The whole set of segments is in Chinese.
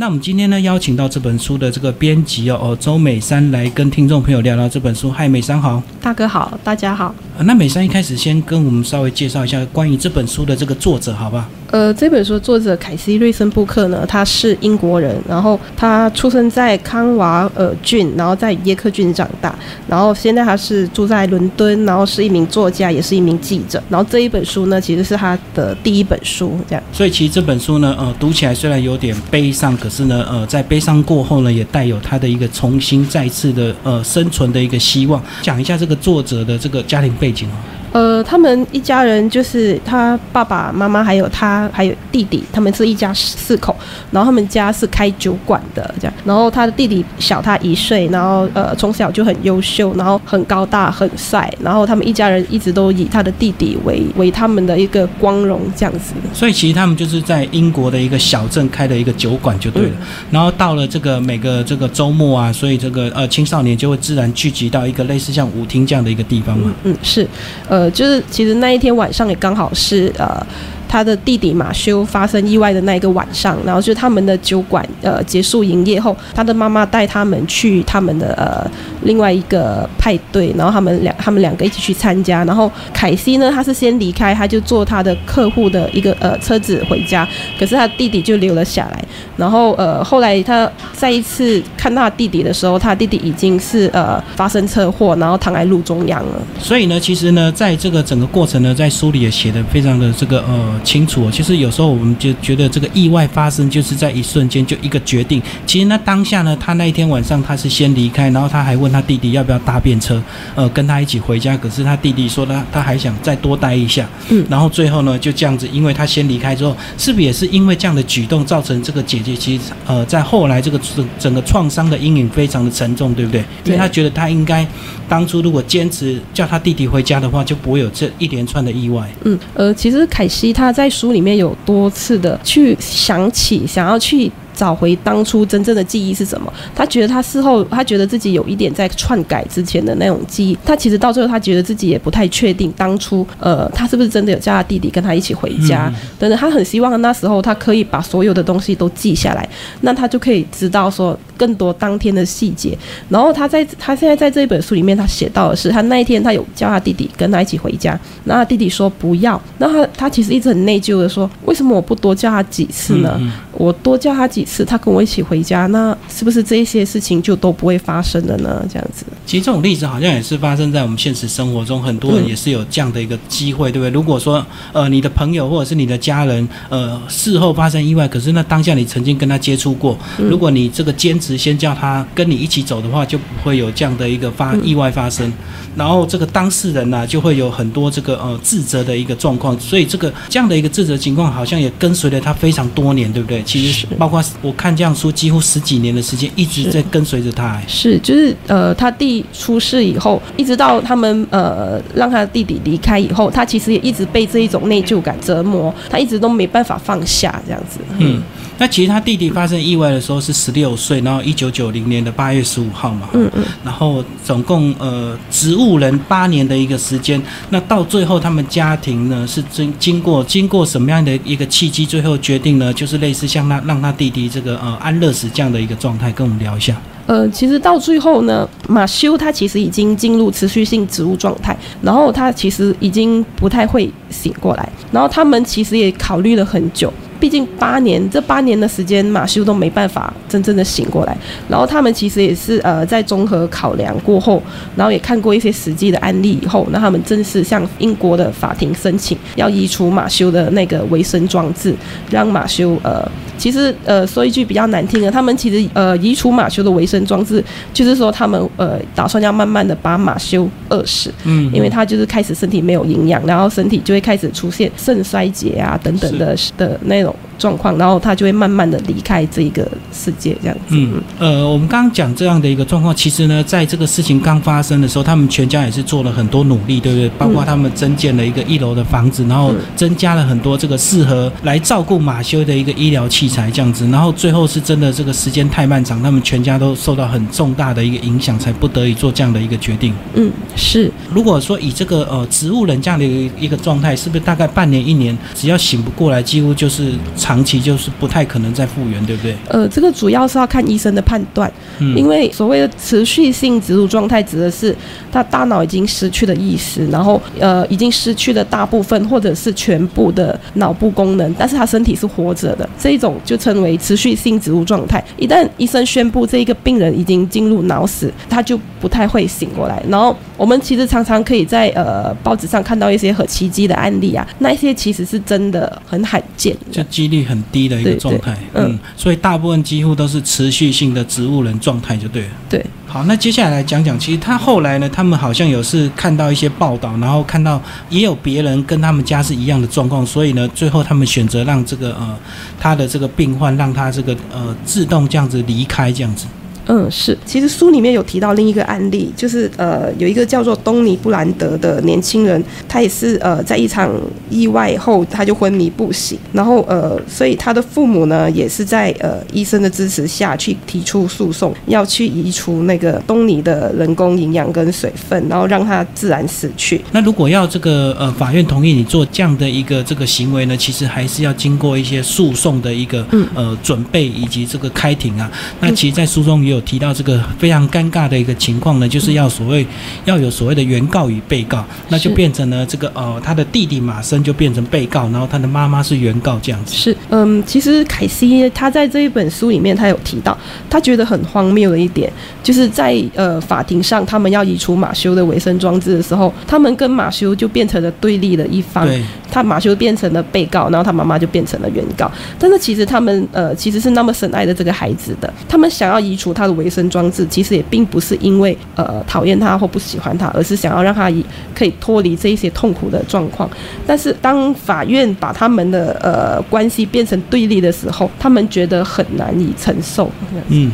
那我们今天呢，邀请到这本书的这个编辑哦，哦，周美山来跟听众朋友聊聊这本书。嗨，美山好，大哥好，大家好。那美山一开始先跟我们稍微介绍一下关于这本书的这个作者，好吧？呃，这本书作者凯西·瑞森布克呢，他是英国人，然后他出生在康瓦尔郡，然后在耶克郡长大，然后现在他是住在伦敦，然后是一名作家，也是一名记者。然后这一本书呢，其实是他的第一本书，这样。所以其实这本书呢，呃，读起来虽然有点悲伤，可是呢，呃，在悲伤过后呢，也带有他的一个重新再次的呃生存的一个希望。讲一下这个作者的这个家庭背景哦。呃，他们一家人就是他爸爸妈妈，还有他，还有弟弟，他们是一家四口。然后他们家是开酒馆的，这样。然后他的弟弟小他一岁，然后呃从小就很优秀，然后很高大很帅。然后他们一家人一直都以他的弟弟为为他们的一个光荣，这样子。所以其实他们就是在英国的一个小镇开的一个酒馆就对了。然后到了这个每个这个周末啊，所以这个呃青少年就会自然聚集到一个类似像舞厅这样的一个地方嘛。嗯，是，呃。呃，是其实那一天晚上也刚好是呃。他的弟弟马修发生意外的那一个晚上，然后就是他们的酒馆呃结束营业后，他的妈妈带他们去他们的呃另外一个派对，然后他们两他们两个一起去参加。然后凯西呢，他是先离开，他就坐他的客户的一个呃车子回家，可是他弟弟就留了下来。然后呃后来他再一次看到他弟弟的时候，他弟弟已经是呃发生车祸，然后躺在路中央了。所以呢，其实呢，在这个整个过程呢，在书里也写的非常的这个呃。清楚，其实有时候我们就觉得这个意外发生就是在一瞬间就一个决定。其实那当下呢，他那一天晚上他是先离开，然后他还问他弟弟要不要搭便车，呃，跟他一起回家。可是他弟弟说他他还想再多待一下，嗯，然后最后呢就这样子，因为他先离开之后，是不是也是因为这样的举动造成这个姐姐其实呃在后来这个整整个创伤的阴影非常的沉重，对不对？因为他觉得他应该当初如果坚持叫他弟弟回家的话，就不会有这一连串的意外。嗯，呃，其实凯西他。他在书里面有多次的去想起，想要去。找回当初真正的记忆是什么？他觉得他事后，他觉得自己有一点在篡改之前的那种记忆。他其实到最后，他觉得自己也不太确定当初，呃，他是不是真的有叫他弟弟跟他一起回家等等。他很希望那时候他可以把所有的东西都记下来，那他就可以知道说更多当天的细节。然后他在他现在在这一本书里面，他写到的是他那一天他有叫他弟弟跟他一起回家，那他弟弟说不要。那他他其实一直很内疚的说，为什么我不多叫他几次呢？我多叫他几。是他跟我一起回家，那是不是这些事情就都不会发生了呢？这样子，其实这种例子好像也是发生在我们现实生活中，很多人也是有这样的一个机会，对不对？如果说呃你的朋友或者是你的家人呃事后发生意外，可是那当下你曾经跟他接触过，如果你这个坚持先叫他跟你一起走的话，就不会有这样的一个发意外发生。然后这个当事人呢，就会有很多这个呃自责的一个状况，所以这个这样的一个自责情况，好像也跟随了他非常多年，对不对？其实包括。我看这样书，几乎十几年的时间一直在跟随着他。是，就是呃，他弟出事以后，一直到他们呃让他弟弟离开以后，他其实也一直被这一种内疚感折磨，他一直都没办法放下这样子。嗯，那其实他弟弟发生意外的时候是十六岁，然后一九九零年的八月十五号嘛。嗯嗯。然后总共呃植物人八年的一个时间，那到最后他们家庭呢是经经过经过什么样的一个契机，最后决定呢就是类似像他让他弟弟。这个呃安乐死这样的一个状态，跟我们聊一下。呃，其实到最后呢，马修他其实已经进入持续性植物状态，然后他其实已经不太会醒过来，然后他们其实也考虑了很久。毕竟八年，这八年的时间，马修都没办法真正的醒过来。然后他们其实也是呃，在综合考量过后，然后也看过一些实际的案例以后，那他们正式向英国的法庭申请，要移除马修的那个维生装置，让马修呃，其实呃说一句比较难听的，他们其实呃移除马修的维生装置，就是说他们呃打算要慢慢的把马修饿死，嗯，因为他就是开始身体没有营养，然后身体就会开始出现肾衰竭啊等等的的那种。Hill. 状况，然后他就会慢慢的离开这一个世界，这样子。嗯，呃，我们刚刚讲这样的一个状况，其实呢，在这个事情刚发生的时候，他们全家也是做了很多努力，对不对？包括他们增建了一个一楼的房子，然后增加了很多这个适合来照顾马修的一个医疗器材，这样子。然后最后是真的这个时间太漫长，他们全家都受到很重大的一个影响，才不得已做这样的一个决定。嗯，是。如果说以这个呃植物人这样的一个一个状态，是不是大概半年一年，只要醒不过来，几乎就是。长期就是不太可能再复原，对不对？呃，这个主要是要看医生的判断，嗯因为所谓的持续性植入状态，指的是他大脑已经失去了意识，然后呃已经失去了大部分或者是全部的脑部功能，但是他身体是活着的，这一种就称为持续性植入状态。一旦医生宣布这一个病人已经进入脑死，他就不太会醒过来。然后我们其实常常可以在呃报纸上看到一些很奇迹的案例啊，那一些其实是真的很罕见就的。几率很低的一个状态，嗯嗯，所以大部分几乎都是持续性的植物人状态，就对了。对，好，那接下来来讲讲，其实他后来呢，他们好像有是看到一些报道，然后看到也有别人跟他们家是一样的状况，所以呢，最后他们选择让这个呃他的这个病患让他这个呃自动这样子离开这样子。嗯，是。其实书里面有提到另一个案例，就是呃，有一个叫做东尼布兰德的年轻人，他也是呃在一场意外后他就昏迷不醒，然后呃，所以他的父母呢也是在呃医生的支持下去提出诉讼，要去移除那个东尼的人工营养跟水分，然后让他自然死去。那如果要这个呃法院同意你做这样的一个这个行为呢，其实还是要经过一些诉讼的一个嗯呃准备以及这个开庭啊。那其实，在书中也有提到这个非常尴尬的一个情况呢，就是要所谓要有所谓的原告与被告，那就变成了这个呃他的弟弟马生就变成被告，然后他的妈妈是原告这样子。是，嗯，其实凯西他在这一本书里面，他有提到，他觉得很荒谬的一点，就是在呃法庭上，他们要移除马修的维生装置的时候，他们跟马修就变成了对立的一方，对，他马修变成了被告，然后他妈妈就变成了原告。但是其实他们呃其实是那么深爱的这个孩子的，他们想要移除他的维生装置，其实也并不是因为呃讨厌他或不喜欢他，而是想要让他以可以脱离这一些痛苦的状况。但是当法院把他们的呃关系变成对立的时候，他们觉得很难以承受。嗯，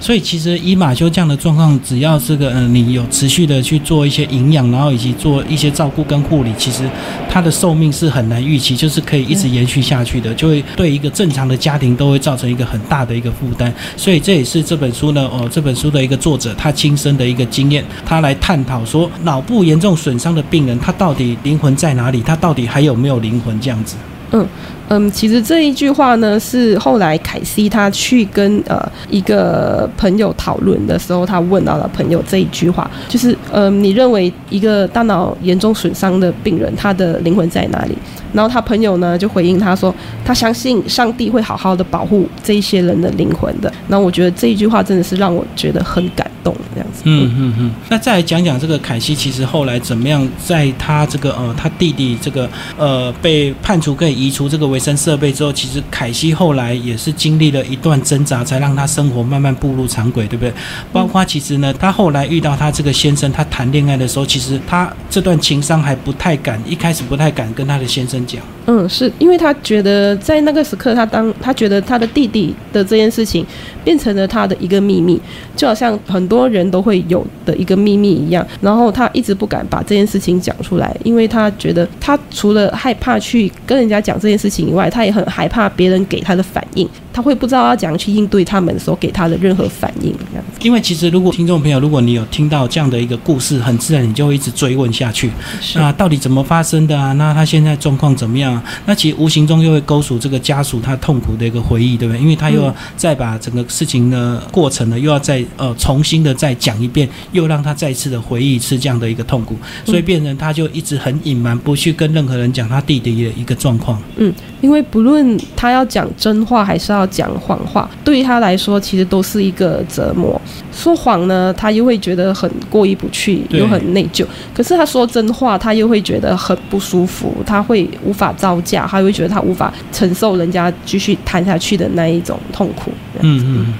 所以其实以马修这样的状况，只要这个呃你有持续的去做一些营养，然后以及做一些照顾跟护理，其实他的寿命是很难预期，就是可以一直延续下去的，就会对一个正常的家庭都会造成一个很大的一个负担。所以这也是这本书呢，哦，这本书的一个作者他亲身的一个经验，他来探讨说脑部严重损伤的病人，他到底灵魂在哪里？他到底还有没有灵魂？这样子。嗯，嗯其实这一句话呢，是后来凯西他去跟呃一个朋友讨论的时候，他问到了朋友这一句话，就是嗯，你认为一个大脑严重损伤的病人，他的灵魂在哪里？然后他朋友呢就回应他说，他相信上帝会好好的保护这一些人的灵魂的。那我觉得这一句话真的是让我觉得很感动，这样子。嗯嗯嗯。那再来讲讲这个凯西，其实后来怎么样，在他这个呃他弟弟这个呃被判处可以移除这个维生设备之后，其实凯西后来也是经历了一段挣扎，才让他生活慢慢步入常轨，对不对？包括其实呢，他后来遇到他这个先生，他谈恋爱的时候，其实他这段情伤还不太敢，一开始不太敢跟他的先生讲。嗯，是因为他觉得在那个时刻，他当他觉得他的弟弟的这件事情变成了他的一个秘密，就好像很多人都会有的一个秘密一样。然后他一直不敢把这件事情讲出来，因为他觉得他除了害怕去跟人家讲这件事情以外，他也很害怕别人给他的反应，他会不知道要怎样去应对他们所给他的任何反应，这样子。因为其实如果听众朋友，如果你有听到这样的一个故事，很自然你就会一直追问下去。那到底怎么发生的啊？那他现在状况怎么样啊？那其实无形中又会勾出这个家属他痛苦的一个回忆，对不对？因为他又要再把整个事情的过程呢，又要再呃重新的再讲一遍，又让他再次的回忆一次这样的一个痛苦，所以变成他就一直很隐瞒，不去跟任何人讲他弟弟的一个状况。嗯，因为不论他要讲真话还是要讲谎话，对于他来说其实都是一个折磨。说谎呢，他又会觉得很过意不去，又很内疚；可是他说真话，他又会觉得很不舒服，他会无法招架，他会觉得他无法承受人家继续谈下去的那一种痛苦。嗯嗯，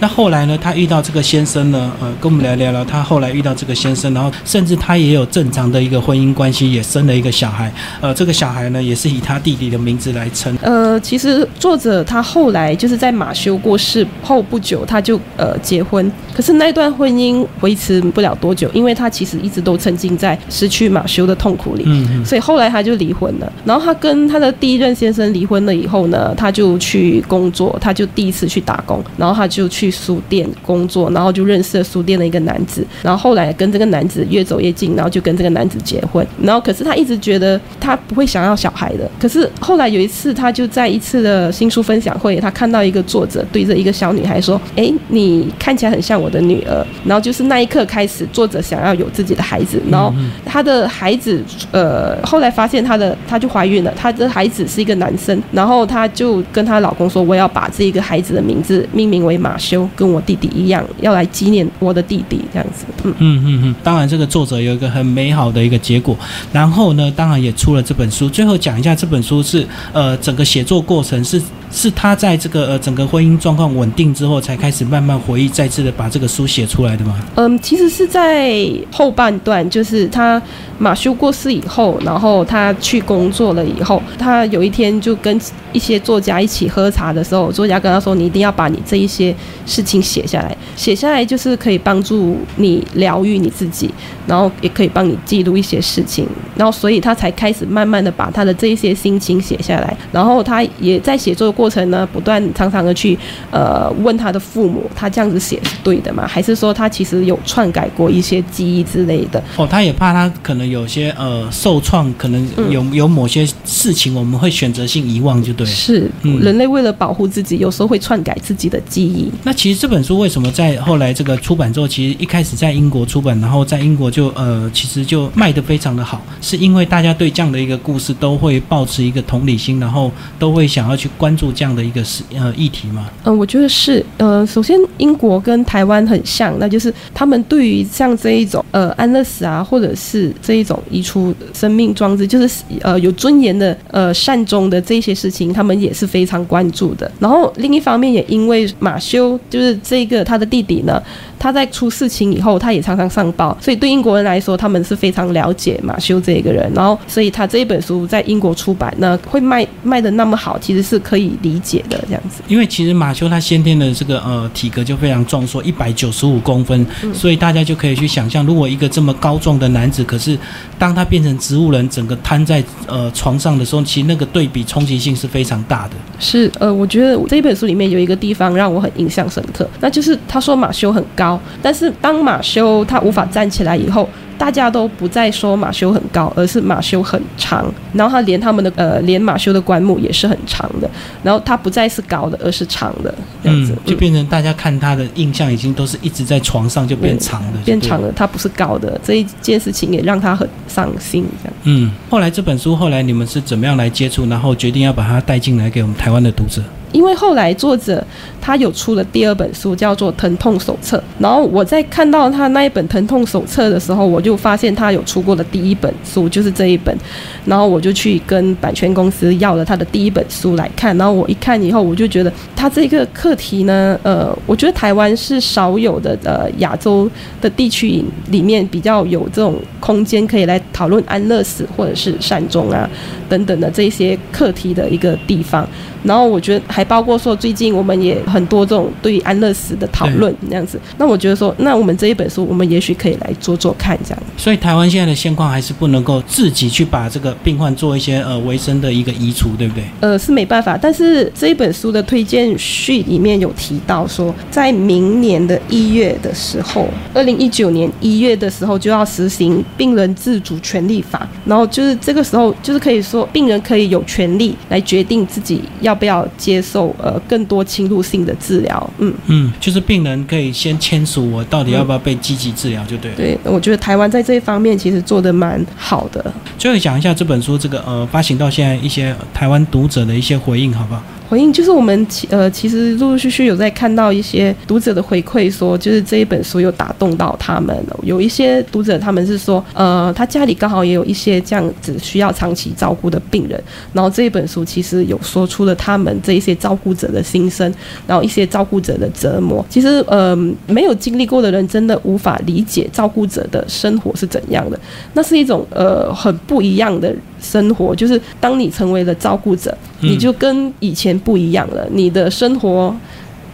那后来呢？他遇到这个先生呢？呃，跟我们来聊聊。他后来遇到这个先生，然后甚至他也有正常的一个婚姻关系，也生了一个小孩。呃，这个小孩呢，也是以他弟弟的名字来称。呃，其实作者他后来来就是在马修过世后不久，他就呃结婚。可是那段婚姻维持不了多久，因为他其实一直都沉浸在失去马修的痛苦里，所以后来他就离婚了。然后他跟他的第一任先生离婚了以后呢，他就去工作，他就第一次去打工，然后他就去书店工作，然后就认识了书店的一个男子，然后后来跟这个男子越走越近，然后就跟这个男子结婚。然后可是他一直觉得他不会想要小孩的。可是后来有一次，他就在一次的新书分享会，他看到一个作者对着一个小女孩说：“哎，你看起来很像我的女儿。”然后就是那一刻开始，作者想要有自己的孩子。然后他的孩子，呃，后来发现他的，他就怀孕了。他的孩子是一个男生。然后他就跟她老公说：“我要把这个孩子的名字命名为马修，跟我弟弟一样，要来纪念我的弟弟。”这样子。嗯嗯嗯嗯。当然，这个作者有一个很美好的一个结果。然后呢，当然也出了这本书。最后讲一下这本书是，呃，整个写作过程是。是他在这个呃整个婚姻状况稳定之后，才开始慢慢回忆，再次的把这个书写出来的吗？嗯，其实是在后半段，就是他马修过世以后，然后他去工作了以后，他有一天就跟一些作家一起喝茶的时候，作家跟他说：“你一定要把你这一些事情写下来，写下来就是可以帮助你疗愈你自己，然后也可以帮你记录一些事情。”然后所以他才开始慢慢的把他的这一些心情写下来，然后他也在写作。过程呢，不断常常的去呃问他的父母，他这样子写是对的吗？还是说他其实有篡改过一些记忆之类的？哦，他也怕他可能有些呃受创，可能有有某些事情我们会选择性遗忘，就对。是，人类为了保护自己，有时候会篡改自己的记忆。那其实这本书为什么在后来这个出版之后，其实一开始在英国出版，然后在英国就呃其实就卖得非常的好，是因为大家对这样的一个故事都会保持一个同理心，然后都会想要去关注。这样的一个事呃议题吗？嗯，我觉得是。呃，首先英国跟台湾很像，那就是他们对于像这一种呃安乐死啊，或者是这一种移除生命装置，就是呃有尊严的呃善终的这些事情，他们也是非常关注的。然后另一方面，也因为马修就是这个他的弟弟呢。他在出事情以后，他也常常上报，所以对英国人来说，他们是非常了解马修这个人。然后，所以他这一本书在英国出版，那会卖卖的那么好，其实是可以理解的这样子。因为其实马修他先天的这个呃体格就非常壮硕，一百九十五公分，所以大家就可以去想象，如果一个这么高壮的男子，可是当他变成植物人，整个瘫在呃床上的时候，其实那个对比冲击性是非常大的。是呃，我觉得这一本书里面有一个地方让我很印象深刻，那就是他说马修很高。但是当马修他无法站起来以后，大家都不再说马修很高，而是马修很长。然后他连他们的呃，连马修的棺木也是很长的。然后他不再是高的，而是长的，这样子就变成大家看他的印象已经都是一直在床上就变长的，变长了。他不是高的这一件事情也让他很伤心，这样。嗯，后来这本书后来你们是怎么样来接触，然后决定要把它带进来给我们台湾的读者？因为后来作者他有出了第二本书，叫做《疼痛手册》。然后我在看到他那一本《疼痛手册》的时候，我就发现他有出过的第一本书就是这一本。然后我就去跟版权公司要了他的第一本书来看。然后我一看以后，我就觉得他这个课题呢，呃，我觉得台湾是少有的，呃，亚洲的地区里面比较有这种空间可以来讨论安乐死或者是善终啊等等的这些课题的一个地方。然后我觉得包括说，最近我们也很多这种对安乐死的讨论那样子。那我觉得说，那我们这一本书，我们也许可以来做做看这样。所以台湾现在的现况还是不能够自己去把这个病患做一些呃维生的一个移除，对不对？呃，是没办法。但是这一本书的推荐序里面有提到说，在明年的一月的时候，二零一九年一月的时候就要实行病人自主权利法。然后就是这个时候，就是可以说病人可以有权利来决定自己要。要不要接受呃更多侵入性的治疗？嗯嗯，就是病人可以先签署我到底要不要被积极治疗，就对了。对，我觉得台湾在这一方面其实做的蛮好的。最后讲一下这本书这个呃发行到现在一些台湾读者的一些回应，好不好？回应就是我们其呃其实陆陆续续有在看到一些读者的回馈，说就是这一本书有打动到他们。有一些读者他们是说，呃，他家里刚好也有一些这样子需要长期照顾的病人，然后这一本书其实有说出了他们这一些照顾者的心声，然后一些照顾者的折磨。其实呃没有经历过的人真的无法理解照顾者的生活是怎样的，那是一种呃很不一样的。生活，就是当你成为了照顾者，嗯你就跟以前不一样了，你的生活。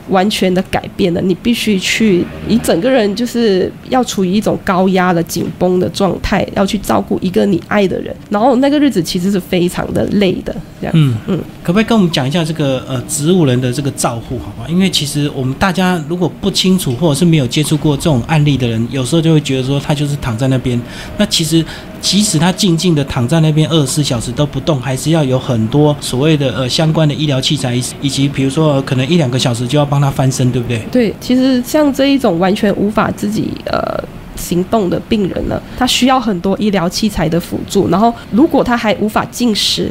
完全的改变了，你必须去，你整个人就是要处于一种高压的、紧绷的状态，要去照顾一个你爱的人，然后那个日子其实是非常的累的，这样。嗯嗯，可不可以跟我们讲一下这个呃植物人的这个照护，好不好？因为其实我们大家如果不清楚或者是没有接触过这种案例的人，有时候就会觉得说他就是躺在那边。那其实即使他静静的躺在那边二十四小时都不动，还是要有很多所谓的呃相关的医疗器材，以及比如说、可能一两个小时就要帮他翻身，对不对？对，其实像这一种完全无法自己呃行动的病人呢，他需要很多医疗器材的辅助。然后，如果他还无法进食，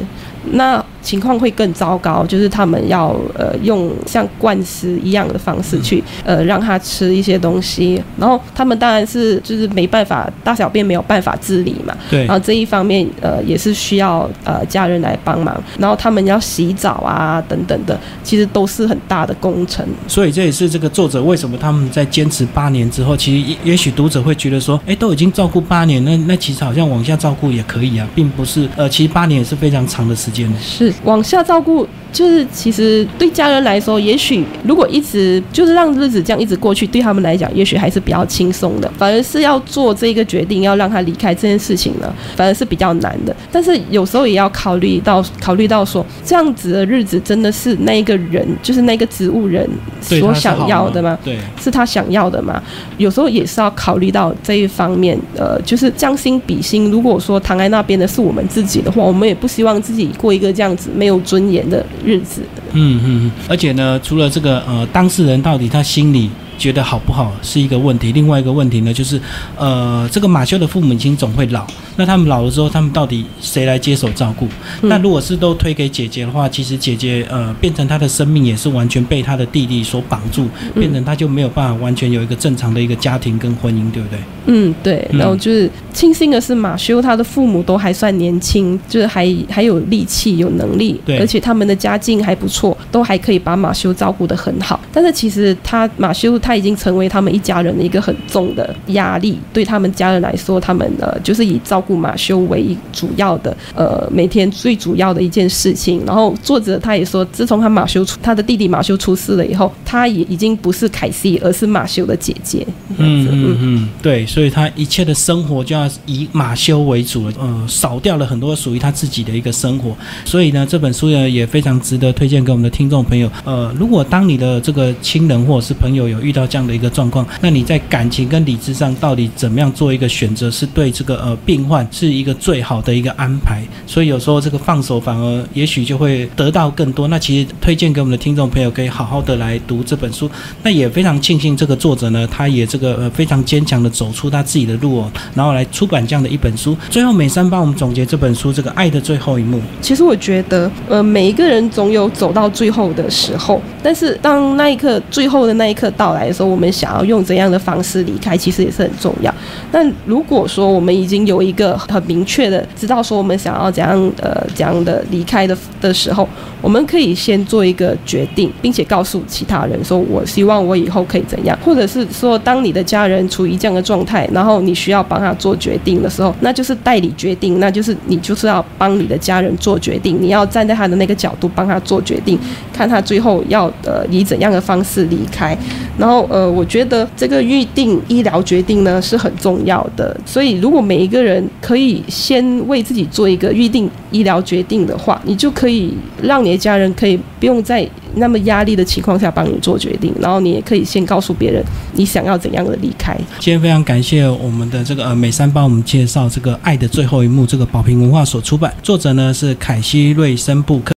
那情况会更糟糕，就是他们要呃用像灌食一样的方式去呃让他吃一些东西。然后他们当然是就是没办法，大小便没有办法自理嘛。对然后这一方面呃也是需要呃家人来帮忙。然后他们要洗澡啊等等的，其实都是很大的工程。所以这也是这个作者为什么他们在坚持八年之后，其实也也许读者会觉得说，哎，都已经照顾八年，那那其实好像往下照顾也可以啊，并不是呃，其实八年也是非常长的时间。是往下照顾，就是其实对家人来说，也许如果一直就是让日子这样一直过去，对他们来讲，也许还是比较轻松的。反而是要做这个决定，要让他离开这件事情呢，反而是比较难的。但是有时候也要考虑到，考虑到说，这样子的日子真的是那一个人，就是那个植物人所想要的吗？对，是他想要的吗？有时候也是要考虑到这一方面，呃，就是将心比心。如果说躺在那边的是我们自己的话，我们也不希望自己过一个这样子没有尊严的日子。嗯嗯嗯，而且呢，除了这个呃，当事人到底他心里觉得好不好是一个问题，另外一个问题呢，就是呃，这个马修的父母亲总会老，那他们老了之后，他们到底谁来接手照顾？嗯那如果是都推给姐姐的话，其实姐姐呃，变成她的生命也是完全被她的弟弟所绑住，变成她就没有办法完全有一个正常的一个家庭跟婚姻，对不对？嗯，对。嗯然后就是庆幸的是，马修他的父母都还算年轻，就是还还有力气、有能力，对而且他们的家境还不错，都还可以把马修照顾得很好。但是其实他马修他已经成为他们一家人的一个很重的压力，对他们家人来说，他们呃就是以照顾马修为主要的呃每天最主要的一件事情。然后作者他也说，自从他马修出他的弟弟马修出事了以后，他也已经不是凯西，而是马修的姐姐。嗯嗯嗯，对，所以他一切的生活就要以马修为主了，呃，少掉了很多属于他自己的一个生活。所以呢，这本书呢也非常值得推荐给我们的听众朋友。呃，如果当你的这个亲人或者是朋友有遇到这样的一个状况，那你在感情跟理智上到底怎么样做一个选择，是对这个呃病患是一个最好的一个安排。所以有时候这个放手反而也许就会得到更多。那其实推荐给我们的听众朋友可以好好的来读这本书。那也非常庆幸这个作者呢，他也这个呃非常坚强的走出他自己的路哦，然后来出版这样的一本书。最后美山帮我们总结这本书这个爱的最后一幕。其实我觉得，呃，每一个人总有走到最后的时候，但是当那一刻最后的那一刻到来的时候，我们想要用怎样的方式离开，其实也是很重要。但如果说我们已经有一个很明确的知道说我们想要怎样呃怎样的离开的的时候，我们可以先做一个决定，并且告诉其他人说，我希望我以后可以怎样，或者是说，当你的家人处于这样的状态，然后你需要帮他做决定的时候，那就是代理决定，那就是你就是要帮你的家人做决定，你要站在他的那个角度帮他做决定，看他最后要呃以怎样的方式离开。然后呃，我觉得这个预定医疗决定呢是很重要的，所以如果每一个人可以先为自己做一个预定医疗决定的话，你就可以让你的家人可以不用在那么压力的情况下帮你做决定，然后你也可以先告诉别人你想要怎样的离开。今天非常感谢我们的这个呃美山帮我们介绍这个《爱的最后一幕》这个宝瓶文化所出版，作者呢是凯西瑞森布克。